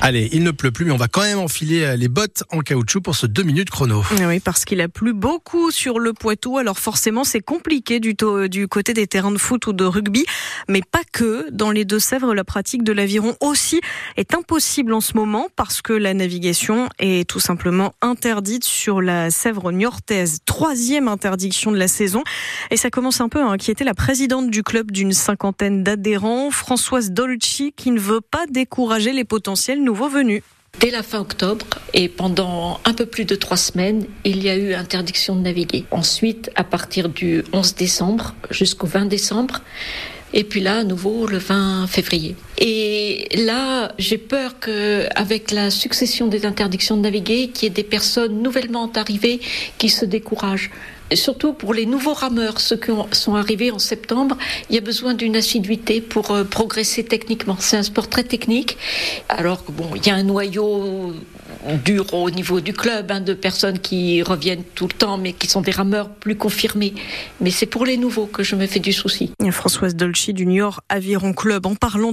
Allez, il ne pleut plus, mais on va quand même enfiler euh, les bottes en caoutchouc pour ce 2 minutes chrono. Oui, parce qu'il a plu beaucoup sur le Poitou, alors forcément c'est compliqué du, du côté des terrains de foot ou de rugby, mais pas que. Dans les Deux-Sèvres, la pratique de l'aviron aussi est impossible en ce moment parce que la navigation est tout simplement interdite sur la Sèvre niortaise. Troisième interdiction de la saison. Et ça commence un peu à inquiéter la présidente du club d'une cinquantaine d'adhérents, Françoise Dolci, qui ne veut pas décourager les potentiels nouveaux Dès la fin octobre et pendant un peu plus de trois semaines, il y a eu interdiction de naviguer. Ensuite, à partir du 11 décembre jusqu'au 20 décembre, et puis là, à nouveau, le 20 février. Et là, j'ai peur que, avec la succession des interdictions de naviguer, qu'il y ait des personnes nouvellement arrivées qui se découragent surtout pour les nouveaux rameurs, ceux qui sont arrivés en septembre, il y a besoin d'une assiduité pour euh, progresser techniquement. C'est un sport très technique. Alors bon, il y a un noyau dur au niveau du club, hein, de personnes qui reviennent tout le temps, mais qui sont des rameurs plus confirmés. Mais c'est pour les nouveaux que je me fais du souci. Françoise Dolci du Niort Aviron Club. En parlant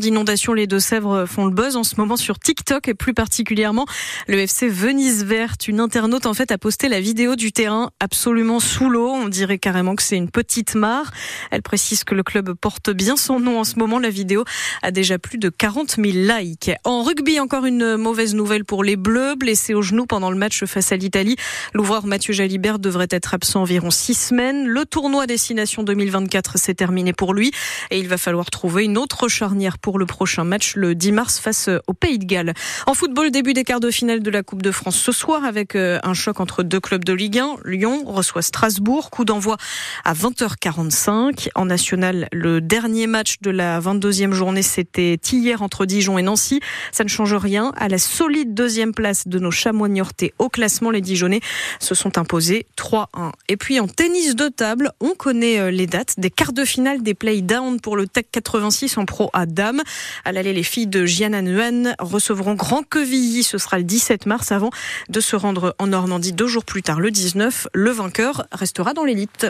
les Deux-Sèvres font le buzz en ce moment sur TikTok et plus particulièrement le FC Venise Verte. Une internaute en fait a posté la vidéo du terrain absolument sous l'eau. On dirait carrément que c'est une petite mare. Elle précise que le club porte bien son nom en ce moment. La vidéo a déjà plus de 40 000 likes. En rugby, encore une mauvaise nouvelle pour les Bleus blessé au genou pendant le match face à l'Italie. L'ouvreur Mathieu Jalibert devrait être absent environ six semaines. Le tournoi Destination 2024 s'est terminé pour lui et il va falloir trouver une autre charnière pour le prochain match le 10 mars face au Pays de Galles. En football, début des quarts de finale de la Coupe de France ce soir avec euh, un choc entre deux clubs de Ligue 1. Lyon reçoit Strasbourg. Coup d'envoi à 20h45. En national, le dernier match de la 22e journée, c'était hier entre Dijon et Nancy. Ça ne change rien à la solide deuxième place de nos chamois niortais au classement. Les Dijonais se sont imposés 3-1. Et puis en tennis de table, on connaît euh, les dates des quarts de finale des play-down pour le TEC 86 en pro à dames. À l'aller, les filles de Gianna Nguyen recevront Grand Quevilly. Ce sera le 17 mars avant de se rendre en Normandie deux jours plus tard, le 19. Le vainqueur restera dans l'élite.